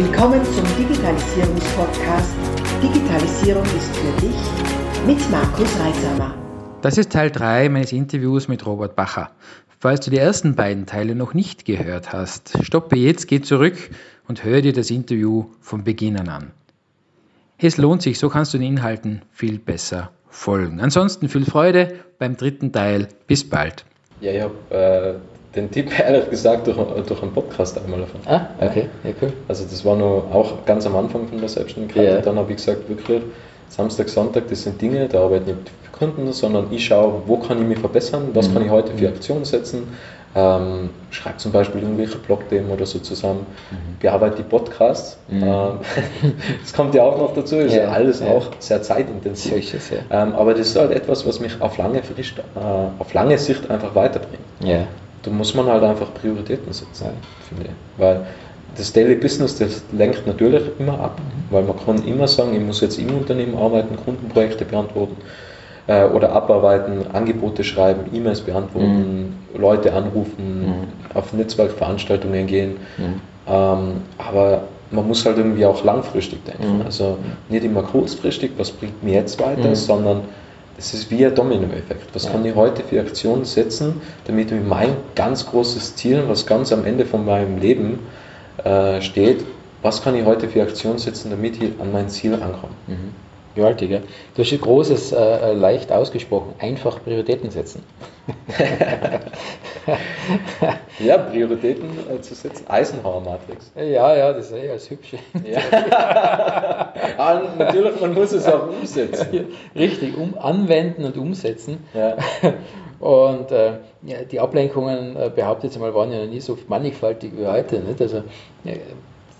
Willkommen zum Digitalisierungspodcast Digitalisierung ist für dich mit Markus Reisamer. Das ist Teil 3 meines Interviews mit Robert Bacher. Falls du die ersten beiden Teile noch nicht gehört hast, stoppe jetzt, geh zurück und hör dir das Interview von Beginn an. Es lohnt sich, so kannst du den Inhalten viel besser folgen. Ansonsten viel Freude beim dritten Teil. Bis bald. Ja, ich habe äh, den Tipp ehrlich gesagt durch, durch einen Podcast einmal erfahren. Ah, okay, ja, cool. Also das war noch auch ganz am Anfang von der Selbstständigkeit. Ja. Und dann habe ich gesagt, wirklich, Samstag, Sonntag, das sind Dinge, da arbeite ich nicht für Kunden, sondern ich schaue, wo kann ich mich verbessern, was Mhm. kann ich heute für Aktionen setzen. Ähm, schreibe zum Beispiel irgendwelche Blogthemen oder so zusammen, bearbeite die Podcasts. Mhm. Ähm, das kommt ja auch noch dazu, ist ja, Ja, alles ja. auch sehr zeitintensiv. Solches, ja. Ähm, aber das ist halt etwas, was mich auf lange, Frist, äh, auf lange Sicht einfach weiterbringt. Ja. Da muss man halt einfach Prioritäten setzen, Ja. finde ich. Weil das Daily Business, das lenkt natürlich immer ab, weil man kann immer sagen, ich muss jetzt im Unternehmen arbeiten, Kundenprojekte beantworten äh, oder abarbeiten, Angebote schreiben, E-Mails beantworten, Leute anrufen, auf Netzwerkveranstaltungen gehen. Mhm. Ähm, aber man muss halt irgendwie auch langfristig denken. Mhm. Also nicht immer kurzfristig, was bringt mir jetzt weiter, Mhm. sondern es ist wie ein Dominoeffekt. Was Ja. kann ich heute für Aktionen setzen, damit ich mein ganz großes Ziel, was ganz am Ende von meinem Leben äh, steht, was kann ich heute für Aktionen setzen, damit ich an mein Ziel ankomme? Mhm. Gewaltig, ja. Du hast ein großes, äh, leicht ausgesprochen, einfach Prioritäten setzen. Ja, Prioritäten äh, zu setzen. Eisenhower-Matrix. Ja, ja, das ist eh als hübsch. Ja. ah, natürlich, man muss es auch umsetzen. Richtig, um, anwenden und umsetzen. Ja. Und äh, ja, die Ablenkungen, äh, behauptet jetzt mal, waren ja noch nie so mannigfaltig wie heute. Nicht? Also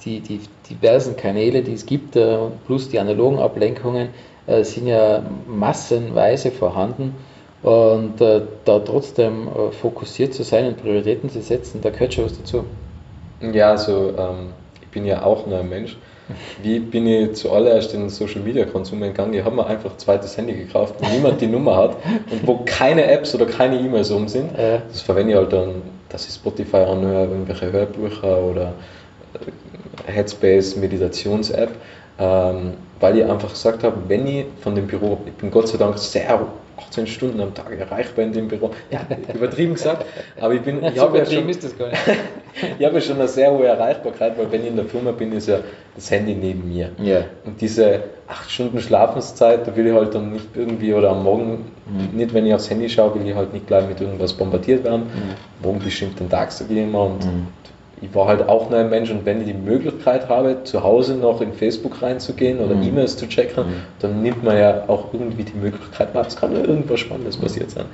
die, die diversen Kanäle, die es gibt, äh, plus die analogen Ablenkungen, äh, sind ja massenweise vorhanden. Und äh, da trotzdem fokussiert zu sein und Prioritäten zu setzen, da gehört schon was dazu. Ja, also ähm, ich bin ja auch nur ein Mensch. Wie bin ich zuallererst in den Social Media Konsum gegangen? Ich habe mir einfach ein zweites Handy gekauft, wo niemand die Nummer hat und wo keine Apps oder keine E-Mails um sind. Das verwende ich halt dann, dass ich Spotify anhöre, irgendwelche Hörbücher oder Headspace Meditations-App, ähm, weil ich einfach gesagt habe, wenn ich von dem Büro, ich bin Gott sei Dank sehr 18 Stunden am Tag erreichbar in dem Büro, ja, übertrieben gesagt, aber ich bin, ich So habe ja schon, ist das gar nicht. ich habe ja schon eine sehr hohe Erreichbarkeit, weil wenn ich in der Firma bin, ist ja das Handy neben mir. Ja. Und diese 8 Stunden Schlafenszeit, da will ich halt dann nicht irgendwie, oder am Morgen, nicht wenn ich aufs Handy schaue, will ich halt nicht gleich mit irgendwas bombardiert werden. Morgen bestimmt den Tag, sage ich immer. Und ich war halt auch nur ein Mensch und wenn ich die Möglichkeit habe, zu Hause noch in Facebook reinzugehen oder E-Mails zu checken, dann nimmt man ja auch irgendwie die Möglichkeit wahr. Es kann ja irgendwas Spannendes passiert sein.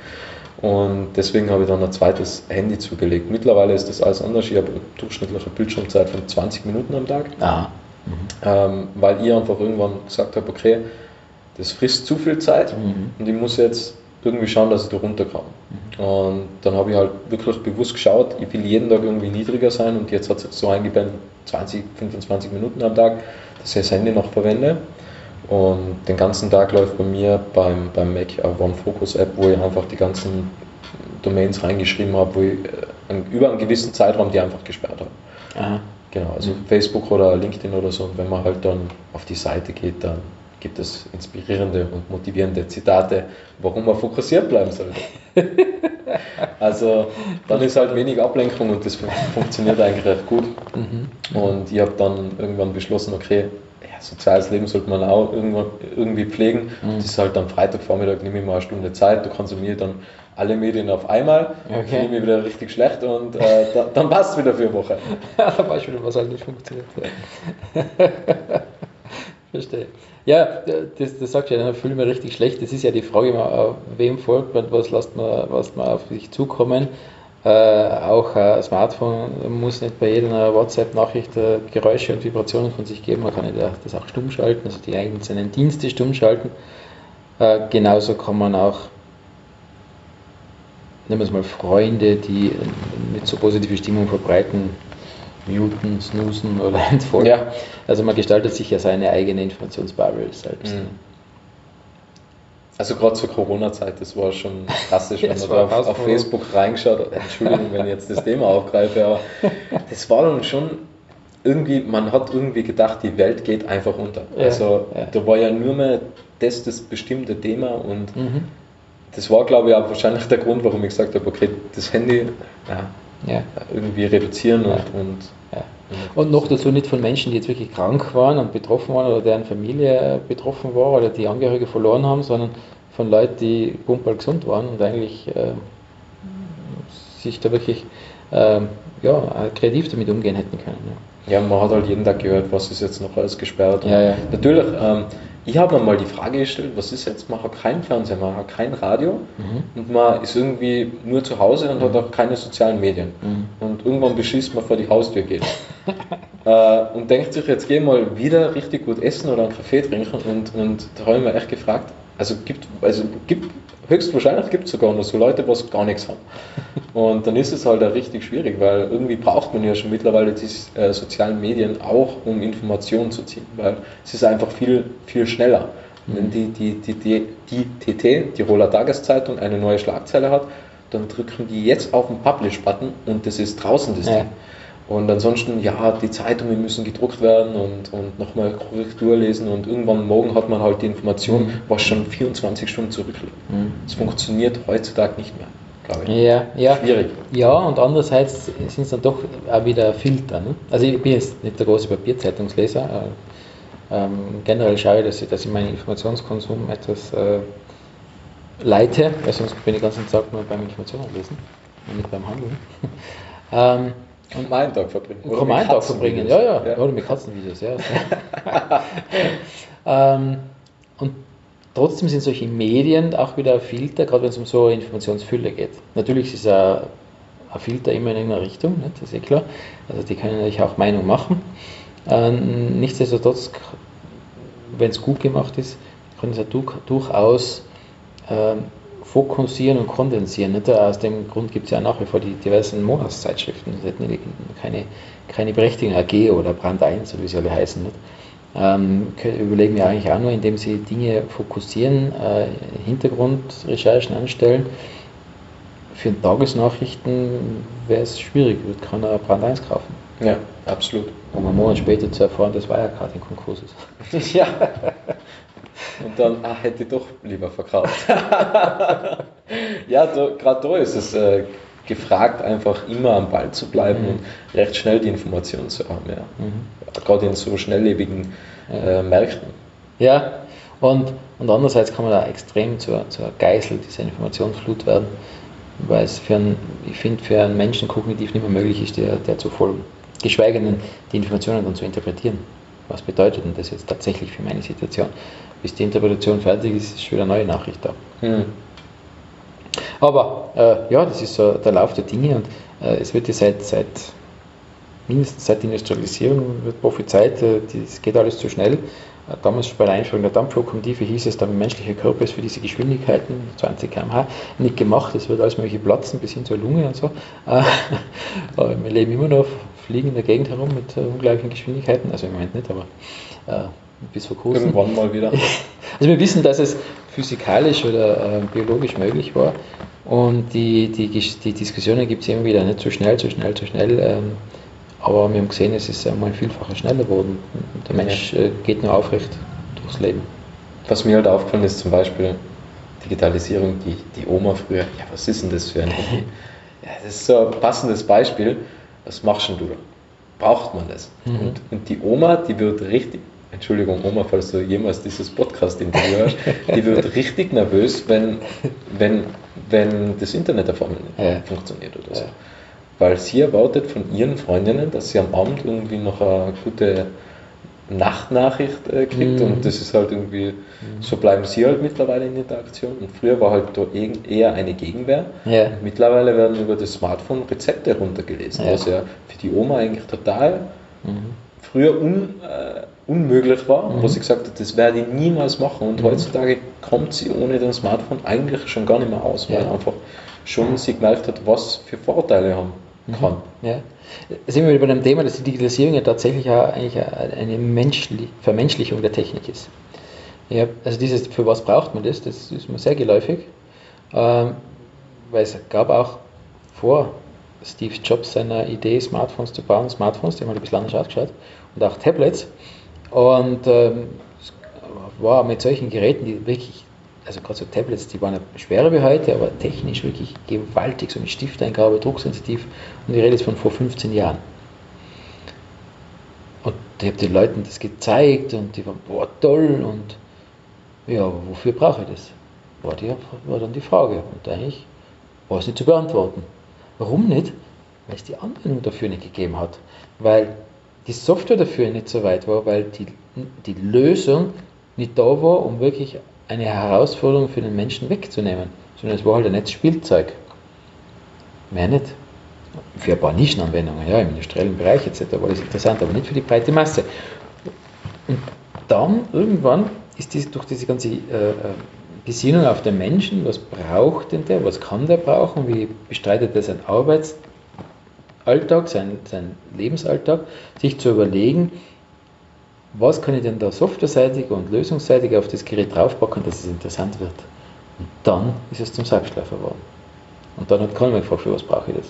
Und deswegen habe ich dann ein zweites Handy zugelegt. Mittlerweile ist das alles anders. Ich habe eine durchschnittliche Bildschirmzeit von 20 Minuten am Tag Aha. ähm, weil ich einfach irgendwann gesagt habe, okay, das frisst zu viel Zeit Mhm. und ich muss jetzt irgendwie schauen, dass ich da runterkomme. Und dann habe ich halt wirklich bewusst geschaut, ich will jeden Tag irgendwie niedriger sein und jetzt hat es so eingebändelt 20, 25 Minuten am Tag, dass ich das Handy noch verwende. Und den ganzen Tag läuft bei mir beim, beim Mac eine OneFocus-App, wo ich einfach die ganzen Domains reingeschrieben habe, wo ich äh, über einen gewissen Zeitraum die einfach gesperrt habe. Aha. Genau, also Facebook oder LinkedIn oder so. Und wenn man halt dann auf die Seite geht, dann gibt es inspirierende und motivierende Zitate, warum man fokussiert bleiben sollte. also dann ist halt wenig Ablenkung und das fun- funktioniert eigentlich recht gut. Und ich habe dann irgendwann beschlossen, okay, ja, soziales Leben sollte man auch irgendwann, irgendwie pflegen. Das ist halt am Freitagvormittag, nehme ich mal eine Stunde Zeit, da konsumiere dann alle Medien auf einmal, Okay. fühle mich wieder richtig schlecht und äh, da, dann passt es wieder für eine Woche. Ja, Beispiel, was halt nicht funktioniert. Verstehe. Ja, das, das sagst du ja, ich mich richtig schlecht. Das ist ja die Frage, immer, wem folgt man, was lässt man, was man auf sich zukommen. Äh, auch ein Smartphone muss nicht bei jeder WhatsApp-Nachricht äh, Geräusche und Vibrationen von sich geben. Man kann ja das auch stumm schalten, also die einzelnen Dienste stumm schalten. Äh, genauso kann man auch nehmen wir es mal Freunde, die nicht so positive Stimmung verbreiten, muten, snoosen oder entfolgen. Ja. Also man gestaltet sich ja seine eigene Informationsbubble selbst. Mhm. Also gerade zur Corona-Zeit, das war schon drastisch, Ja, wenn man da auf, auf. Facebook reingeschaut hat. Entschuldigung, wenn ich jetzt das Thema aufgreife, aber das war dann schon irgendwie, man hat irgendwie gedacht, die Welt geht einfach unter. Ja, also ja. da war ja nur mehr das das bestimmte Thema und Mhm. das war, glaube ich, auch wahrscheinlich der Grund, warum ich gesagt habe, okay, das Handy ja, Ja. irgendwie reduzieren und, Ja. und Ja. Und noch dazu nicht von Menschen, die jetzt wirklich krank waren und betroffen waren oder deren Familie betroffen war oder die Angehörige verloren haben, sondern von Leuten, die pumperl gesund waren und eigentlich äh, sich da wirklich äh, ja, kreativ damit umgehen hätten können. Ja, man hat halt jeden Tag gehört, was ist jetzt noch alles gesperrt. Natürlich, ähm, ich habe mir mal die Frage gestellt, was ist jetzt, man hat kein Fernsehen, man hat kein Radio Mhm. und man ist irgendwie nur zu Hause und hat auch keine sozialen Medien. Mhm. Und irgendwann beschließt man vor die Haustür geht. äh, und denkt sich, jetzt geh mal wieder richtig gut essen oder einen Kaffee trinken und, und da habe ich mir echt gefragt, also gibt, also gibt höchstwahrscheinlich gibt es sogar noch so Leute, was gar nichts haben. Und dann ist es halt auch richtig schwierig, weil irgendwie braucht man ja schon mittlerweile die äh, sozialen Medien auch, um Informationen zu ziehen, weil es ist einfach viel, viel schneller. Wenn die, die, die, die, die TT, Tiroler Tageszeitung, eine neue Schlagzeile hat, dann drücken die jetzt auf den Publish-Button und das ist draußen das Ja. Ding. Und ansonsten, ja, die Zeitungen müssen gedruckt werden und, und nochmal Korrektur lesen und irgendwann morgen hat man halt die Information, Mhm. was schon 24 Stunden zurückliegt. Mhm. Es funktioniert heutzutage nicht mehr, glaube ich. Ja, ja. Schwierig. Ja, und andererseits sind es dann doch auch wieder Filter. Ne? Also ich bin jetzt nicht der große Papierzeitungsleser. Äh, ähm, generell schaue ich, dass ich, dass ich meinen Informationskonsum etwas äh, leite, weil sonst bin ich den ganzen Tag nur beim Informationen lesen und nicht beim Handeln. ähm, Und meinen Tag verbringen. und kann man einen Tag verbringen, ja, ja, Oder mit Katzenvideos, ja. ähm, und trotzdem sind solche Medien auch wieder ein Filter, gerade wenn es um so eine Informationsfülle geht. Natürlich ist ein, ein Filter immer in irgendeiner Richtung, nicht? das ist eh klar. Also die können natürlich auch Meinung machen. Ähm, nichtsdestotrotz, wenn es gut gemacht ist, es ja du- durchaus ähm, fokussieren und kondensieren. Nicht? Aus dem Grund gibt es ja nach wie vor die diversen Monatszeitschriften. Das hätten keine, keine Berechtigung, AG oder Brand 1 oder wie sie alle heißen. Nicht? Ähm, überlegen wir eigentlich auch nur, indem sie Dinge fokussieren, äh, Hintergrundrecherchen anstellen. Für Tagesnachrichten wäre es schwierig, wird keiner Brand 1 kaufen. Ja, absolut. Um einen Monat später zu erfahren, dass Wirecard in Konkurs ist. ja. Und dann, ah, hätte ich doch lieber verkauft. ja, gerade da ist es äh, gefragt, einfach immer am Ball zu bleiben Mhm. und recht schnell die Informationen zu haben. Ja. Mhm. Gerade in so schnelllebigen äh, Märkten. Ja, und, und andererseits kann man da extrem zur, zur Geißel dieser Informationsflut werden, weil es für einen, ich finde, für einen Menschen kognitiv nicht mehr möglich ist, der, der zu folgen. Geschweige denn, die Informationen dann zu interpretieren. Was bedeutet denn das jetzt tatsächlich für meine Situation? Bis die Interpretation fertig ist, ist schon wieder eine neue Nachricht da. Hm. Aber äh, ja, das ist so der Lauf der Dinge und äh, es wird ja seit, seit mindestens seit der Industrialisierung wird prophezeit, äh, es geht alles zu schnell. Äh, damals bei der Einführung der Dampflokomotive hieß es, der menschliche Körper ist für diese Geschwindigkeiten, 20 km/h, nicht gemacht. Es wird alles mögliche platzen, bis hin zur Lunge und so. Äh, aber wir leben immer noch, fliegen in der Gegend herum mit äh, ungleichen Geschwindigkeiten, also im Moment nicht, aber äh, bis vor kurzem. Irgendwann mal wieder. Also wir wissen, dass es physikalisch oder äh, biologisch möglich war. Und die, die, die Diskussionen gibt es immer wieder, nicht zu schnell, zu schnell, zu schnell. Ähm, aber wir haben gesehen, es ist einmal vielfacher schneller geworden. Der Mensch äh, geht nur aufrecht durchs Leben. Was mir halt aufgefallen ist, zum Beispiel Digitalisierung, die, die Oma früher, ja, was ist denn das für ein Handy? Ja, das ist so ein passendes Beispiel. Was machst denn du da? Braucht man das? Mhm. Und, und die Oma, die wird richtig, Entschuldigung, Oma, falls du jemals dieses Podcast-Interview hörst, die wird richtig nervös, wenn, wenn, wenn das Internet auf einmal nicht Ja. funktioniert oder so. Ja. Weil sie erwartet von ihren Freundinnen, dass sie am Abend irgendwie noch eine gute Nachtnachricht äh, kriegt Mhm. und das ist halt irgendwie, so bleiben sie halt mittlerweile in Interaktion und früher war halt da eher eine Gegenwehr. Ja. Und mittlerweile werden über das Smartphone Rezepte runtergelesen, Ja. was ja für die Oma eigentlich total Mhm. früher un, äh, unmöglich war, Mhm. wo sie gesagt hat, das werde ich niemals machen und Mhm. heutzutage kommt sie ohne das Smartphone eigentlich schon gar nicht mehr aus, weil Ja. einfach schon sie gemerkt hat, was für Vorteile haben kann. Ja. Da sind wir wieder bei dem Thema, dass die Digitalisierung ja tatsächlich auch eigentlich eine menschli Vermenschlichung der Technik ist. Ja, also dieses, für was braucht man das? Das ist mir sehr geläufig, ähm, weil es gab auch vor Steve Jobs seiner Idee, Smartphones zu bauen, Smartphones, die haben halt ein bisschen anders ausgeschaut, und auch Tablets. Und ähm, war mit solchen Geräten, die wirklich, also gerade so Tablets, die waren schwerer wie heute, aber technisch wirklich gewaltig, so mit Stifteingabe, drucksensitiv. Und ich rede jetzt von vor 15 Jahren. Und ich habe den Leuten das gezeigt und die waren, boah, toll. Und ja, aber wofür brauche ich das? War, die, war dann die Frage. Und eigentlich war es nicht zu beantworten. Warum nicht? Weil es die Anwendung dafür nicht gegeben hat. Weil die Software dafür nicht so weit war, weil die, die Lösung nicht da war, um wirklich eine Herausforderung für den Menschen wegzunehmen. Sondern es war halt ein nettes Spielzeug. Mehr nicht. Für ein paar Nischenanwendungen, ja, im industriellen Bereich etc. war das interessant, aber nicht für die breite Masse. Und dann irgendwann ist dies, durch diese ganze äh, äh Besinnung auf den Menschen, was braucht denn der, was kann der brauchen, wie bestreitet er seinen Arbeitsalltag, seinen, seinen Lebensalltag, sich zu überlegen, was kann ich denn da softwareseitig und lösungsseitig auf das Gerät draufpacken, dass es interessant wird. Und dann ist es zum Selbstläufer geworden. Und dann hat keiner mehr gefragt, für was brauche ich das.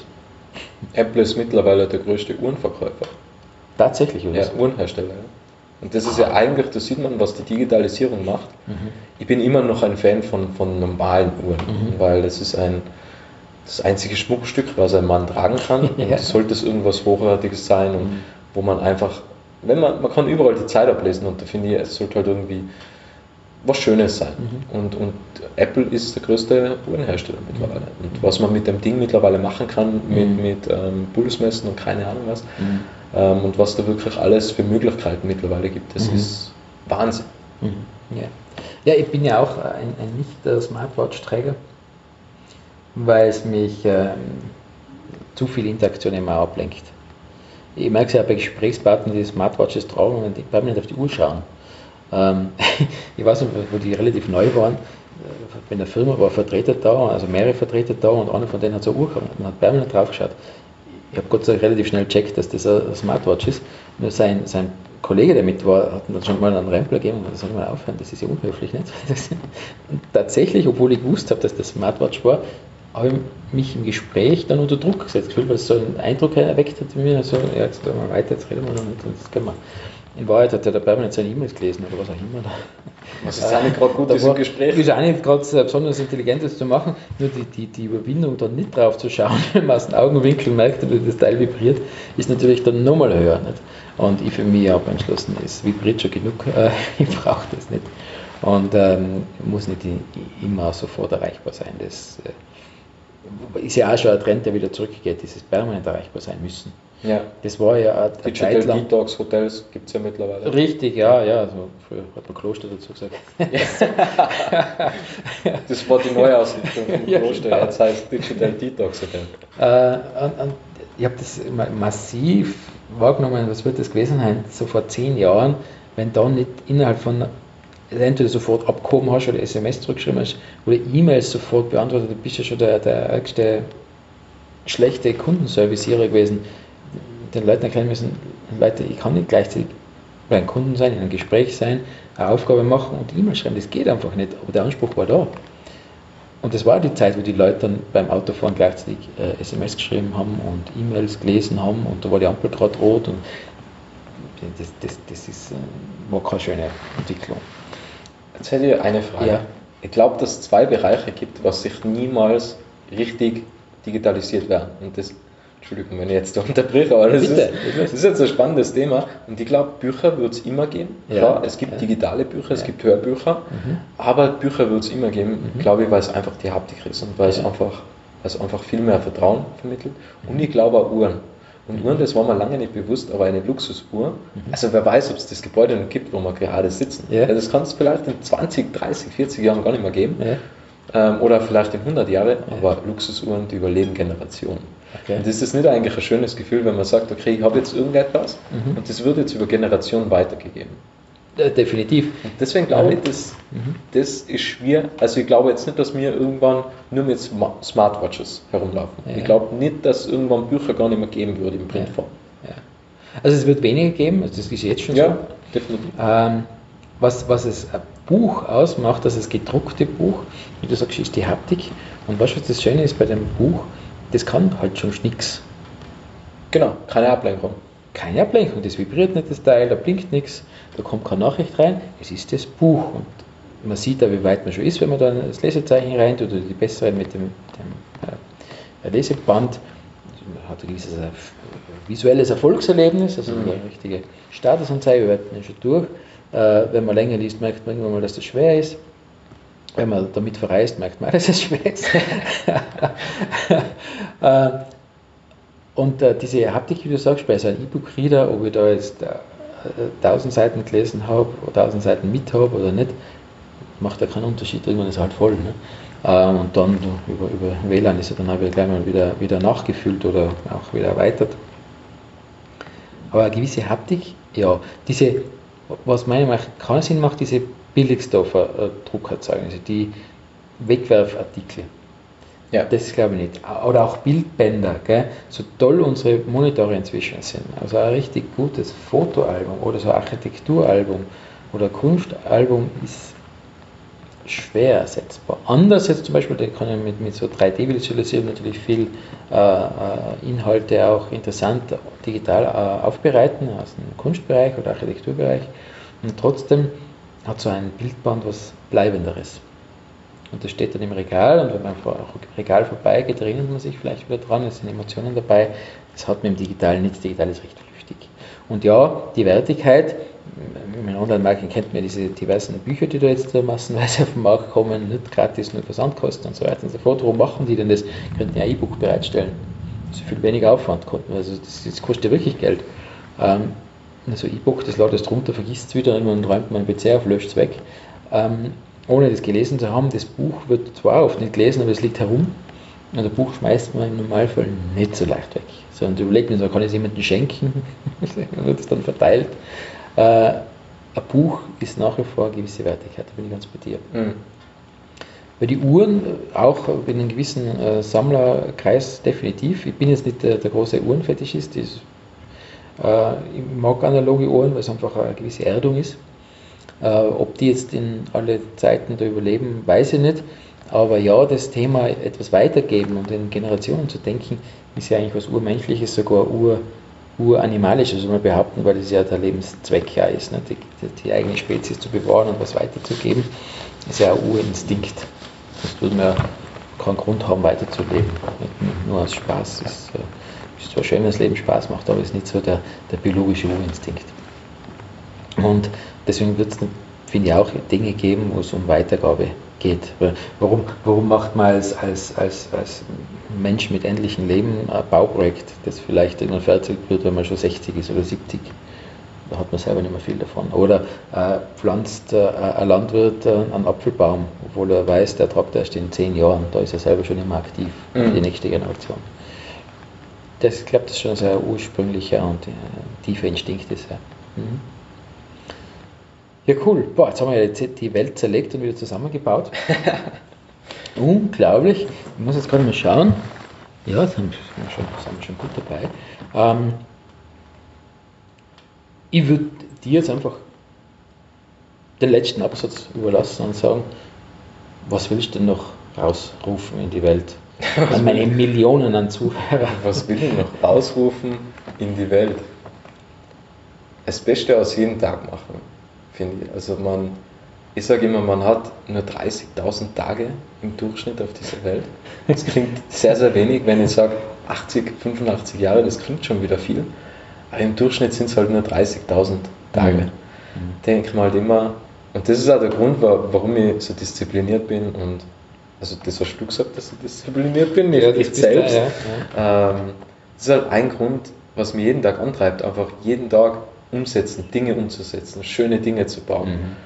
Apple ist mittlerweile der größte Uhrenverkäufer. Tatsächlich, oder? Ja, Uhrenhersteller. Ja. Und das ist ja eigentlich, da sieht man, was die Digitalisierung macht. Mhm. Ich bin immer noch ein Fan von, von normalen Uhren, mhm. weil das ist ein, das einzige Schmuckstück, was ein Mann tragen kann. ja. Und sollte es irgendwas Hochwertiges sein und mhm. wo man einfach, wenn man, man kann überall die Zeit ablesen und da finde ich, es sollte halt irgendwie was Schönes sein. Mhm. Und, und Apple ist der größte Uhrenhersteller mittlerweile. Mhm. Und was man mit dem Ding mittlerweile machen kann, mit, mhm. mit ähm, Pulsmessen und keine Ahnung was, mhm. ähm, und was da wirklich alles für Möglichkeiten mittlerweile gibt, das mhm. ist Wahnsinn. Mhm. Ja. ja, ich bin ja auch ein, ein Nicht-Smartwatch-Träger, weil es mich ähm, zu viel Interaktion immer ablenkt. Ich merke es ja bei Gesprächspartnern, die Smartwatches tragen und die permanent auf die Uhr schauen. Ähm, ich weiß nicht, wo die relativ neu waren, bei der Firma war ein Vertreter da, also mehrere Vertreter da und einer von denen hat so eine Uhr gehabt und hat permanent drauf geschaut. Ich habe Gott sei Dank relativ schnell gecheckt, dass das ein Smartwatch ist. Nur sein, sein Kollege, der mit war, hat dann schon mal einen Rempler gegeben und soll mal aufhören, das ist ja unhöflich. Nicht? Und tatsächlich, obwohl ich gewusst habe, dass das Smartwatch war, habe ich mich im Gespräch dann unter Druck gesetzt gefühlt, weil es so einen Eindruck erweckt hat in mir, so, ja, jetzt gehen wir weiter, jetzt reden wir noch nicht, das können wir. In Wahrheit hat er da permanent seine E-Mails gelesen oder was auch immer. Was ist auch nicht gerade gut, ist im Gespräch. Ist auch nicht gerade besonders Intelligentes zu machen, nur die, die, die Überwindung dann nicht drauf zu schauen, wenn man aus den Augenwinkeln merkt, wie das Teil vibriert, ist natürlich dann nochmal höher. Nicht? Und ich für mich habe entschlossen, es vibriert schon genug, äh, ich brauche das nicht. Und ähm, muss nicht immer sofort erreichbar sein. Das äh, ist ja auch schon ein Trend, der wieder zurückgeht, dieses permanent erreichbar sein müssen. Ja. Das war ja eine Digital Zeit lang. Detox Hotels gibt es ja mittlerweile. Richtig, ja, ja. Also früher hat man Kloster dazu gesagt. das war die Neuausrichtung vom ja, Kloster. Genau. Jetzt heißt Digital Detox Hotel. Äh, und, und ich habe das massiv wahrgenommen, was wird das gewesen sein, so vor zehn Jahren, wenn da nicht innerhalb von entweder sofort abgehoben hast oder SMS zurückgeschrieben hast oder E-Mails sofort beantwortet, du bist ja schon der, der ärgste schlechte Kundenservicierer gewesen den Leuten erklären müssen, Leute, ich kann nicht gleichzeitig bei einem Kunden sein, in einem Gespräch sein, eine Aufgabe machen und E-Mail schreiben, das geht einfach nicht, aber der Anspruch war da. Und das war die Zeit, wo die Leute dann beim Autofahren gleichzeitig äh, SMS geschrieben haben und E-Mails gelesen haben und da war die Ampel gerade rot und das, das, das ist, äh, war keine schöne Entwicklung. Jetzt hätte ich eine Frage. Ja. Ich glaube, dass es zwei Bereiche gibt, was sich niemals richtig digitalisiert werden. Und das Entschuldigung, wenn ich jetzt da unterbreche, aber das, ist, das ist jetzt ein spannendes Thema. Und ich glaube, Bücher wird es immer geben. Ja, Klar, es gibt ja. digitale Bücher, es gibt Hörbücher, mhm. aber Bücher wird es immer geben, mhm. glaube ich, weil es einfach die Haptik ist und weil es einfach, weil es einfach viel mehr Vertrauen vermittelt. Und ich glaube auch Uhren. Und Uhren, das war mir lange nicht bewusst, aber eine Luxusuhr, mhm. also wer weiß, ob es das Gebäude noch gibt, wo wir gerade sitzen. Ja. das kann es vielleicht in 20, 30, 40 Jahren gar nicht mehr geben. Ähm, oder vielleicht in 100 Jahren, aber Luxusuhren, die überleben Generationen. Okay. Und das ist nicht eigentlich ein schönes Gefühl, wenn man sagt, okay, ich habe jetzt irgendetwas mhm. und das wird jetzt über Generationen weitergegeben. Ja, definitiv. Und deswegen glaube ich, das, mhm. das ist schwer. Also ich glaube jetzt nicht, dass wir irgendwann nur mit Smartwatches herumlaufen. Ja. Ich glaube nicht, dass irgendwann Bücher gar nicht mehr geben würde im Printform. Ja. Also es wird weniger geben, also das ist jetzt schon ja, so. definitiv. Ähm, was, was es ein Buch ausmacht, dass das gedruckte Buch, wie du sagst, ist die Haptik. Und was das Schöne ist bei dem Buch, das kann halt schon nichts. Genau, keine Ablenkung. Keine Ablenkung, das vibriert nicht das Teil, da blinkt nichts, da kommt keine Nachricht rein, es ist das Buch. Und man sieht da, wie weit man schon ist, wenn man da das Lesezeichen rein tut oder die besseren mit dem, dem äh, Leseband. Man hat ein gewisses äh, visuelles Erfolgserlebnis, also mhm. eine richtige Statusanzeige, wir werden schon durch. Äh, wenn man länger liest, merkt man irgendwann mal, dass das schwer ist. Wenn man damit verreist, merkt man, dass es schwer ist. äh, und äh, diese Haptik, wie du sagst, bei so einem E-Book-Reader, ob ich da jetzt äh, 1000 Seiten gelesen habe, 1000 Seiten mit habe oder nicht, macht da keinen Unterschied, irgendwann ist er halt voll. Ne? Ähm, und dann über, über WLAN ist er dann auch gleich mal wieder, wieder nachgefüllt oder auch wieder erweitert. Aber eine gewisse Haptik, ja, diese, was meiner Meinung nach keinen Sinn macht, diese Billigstoffer Druckerzeugnisse, die Wegwerfartikel. Ja. Das glaube ich nicht. Oder auch Bildbänder, gell? so toll unsere Monitore inzwischen sind. Also ein richtig gutes Fotoalbum oder so ein Architekturalbum oder Kunstalbum ist schwer ersetzbar. Anders jetzt zum Beispiel, den kann ich mit, mit so 3D-Visualisierung natürlich viel äh, äh, Inhalte auch interessant digital äh, aufbereiten aus dem Kunstbereich oder Architekturbereich. Und trotzdem hat so ein Bildband was Bleibenderes. Und das steht dann im Regal und wenn man vor dem Regal vorbeigeht, erinnert man sich vielleicht wieder dran, es sind Emotionen dabei. Das hat man im Digitalen nicht, das Digital ist recht flüchtig. Und ja, die Wertigkeit, im Online-Marketing kennt man diese diversen Bücher, die da jetzt massenweise auf den Markt kommen, nicht gratis, nur Versandkosten und so weiter und so fort. Warum machen die denn das? Könnten ja E-Book bereitstellen. So viel weniger Aufwand. Also das, das kostet ja wirklich Geld. Ähm, also E-Book, das lädt es drunter, vergisst es wieder, irgendwann räumt man PC auf, löscht es weg. Ähm, ohne das gelesen zu haben, das Buch wird zwar oft nicht gelesen, aber es liegt herum. Und ein Buch schmeißt man im Normalfall nicht so leicht weg. Sondern du überlegst mir, kann ich es jemandem schenken? dann wird es dann verteilt. Äh, ein Buch ist nach wie vor eine gewisse Wertigkeit, da bin ich ganz bei dir. Mhm. Bei den Uhren, auch in einem gewissen äh, Sammlerkreis definitiv. Ich bin jetzt nicht der, der große Uhrenfetischist, ist, äh, ich mag analoge Uhren, weil es einfach eine gewisse Erdung ist. Äh, ob die jetzt in alle Zeiten da überleben, weiß ich nicht. Aber ja, das Thema etwas weitergeben und in Generationen zu denken, ist ja eigentlich was Urmenschliches, sogar Ur, Uranimalisches, also man behaupten, weil es ja der Lebenszweck ja ist, ne? die, die, eigene Spezies zu bewahren und was weiterzugeben, ist ja ein Urinstinkt. Das würde man keinen Grund haben, weiterzuleben, nicht nur aus Spaß. Es ist, äh, ist zwar schön, wenn das Leben Spaß macht, aber es ist nicht so der, der biologische Urinstinkt. Und deswegen wird es, finde ich, auch Dinge geben, wo es um Weitergabe geht. Warum, warum macht man als, als, als, als Mensch mit endlichem Leben ein Bauprojekt, das vielleicht irgendwann fertig wird, wenn man schon 60 ist oder 70? Da hat man selber nicht mehr viel davon. Oder äh, pflanzt äh, ein Landwirt äh, einen Apfelbaum, obwohl er weiß, der tragt erst in 10 Jahren. Da ist er selber schon immer aktiv, mhm. die nächste Generation. Das, glaube, das ist schon ein sehr ursprünglicher und äh, tiefer Instinkt ist. Ja. Mhm. Ja, cool. Boah, jetzt haben wir jetzt die Welt zerlegt und wieder zusammengebaut. Unglaublich. Ich muss jetzt gerade mal schauen. Ja, haben wir schon, sind wir schon gut dabei. Ähm, ich würde dir jetzt einfach den letzten Absatz überlassen und sagen, was willst du denn noch rausrufen in die Welt? An meine Millionen an Zuhörer. Was will ich noch rausrufen in die Welt? Das Beste aus jedem Tag machen finde ich. Also man, ich sage immer, man hat nur 30.000 Tage im Durchschnitt auf dieser Welt. Das klingt sehr, sehr wenig, wenn ich sage 80, 85 Jahre, das klingt schon wieder viel. Aber im Durchschnitt sind es halt nur 30.000 Tage. Mhm. Denke ich mal halt immer, und das ist auch der Grund, warum ich so diszipliniert bin und also das hast du gesagt, dass ich diszipliniert bin, nicht ja, ich selbst. Da, ja. Ähm, das ist halt ein Grund, was mich jeden Tag antreibt, einfach jeden Tag umsetzen, Dinge umzusetzen, schöne Dinge zu bauen,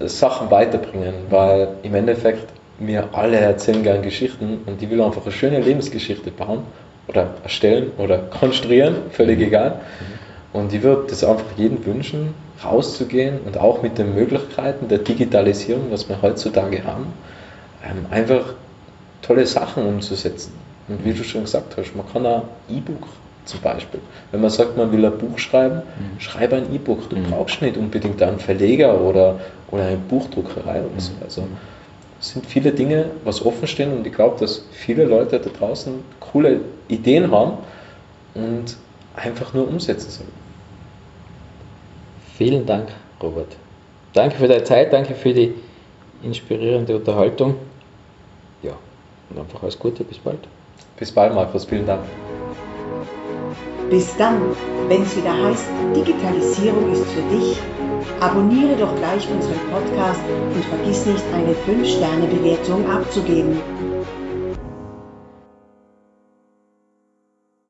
mhm. Sachen weiterbringen, weil im Endeffekt mir alle erzählen gerne Geschichten und die will einfach eine schöne Lebensgeschichte bauen oder erstellen oder konstruieren, völlig mhm. egal. Mhm. Und ich würde das einfach jedem wünschen, rauszugehen und auch mit den Möglichkeiten der Digitalisierung, was wir heutzutage haben, ähm, einfach tolle Sachen umzusetzen. Und wie du schon gesagt hast, man kann ein E-Book zum Beispiel. Wenn man sagt, man will ein Buch schreiben, mhm. schreibe ein E-Book. Du mhm. brauchst nicht unbedingt einen Verleger oder, oder eine Buchdruckerei oder so. Mhm. Also sind viele Dinge, was offen stehen und ich glaube, dass viele Leute da draußen coole Ideen haben und einfach nur umsetzen sollen. Vielen Dank, Robert. Danke für deine Zeit, danke für die inspirierende Unterhaltung. Ja, und einfach alles Gute, bis bald. Bis bald, Markus, vielen Dank. Bis dann, wenn es wieder heißt, Digitalisierung ist für dich, abonniere doch gleich unseren Podcast und vergiss nicht, eine 5-Sterne-Bewertung abzugeben.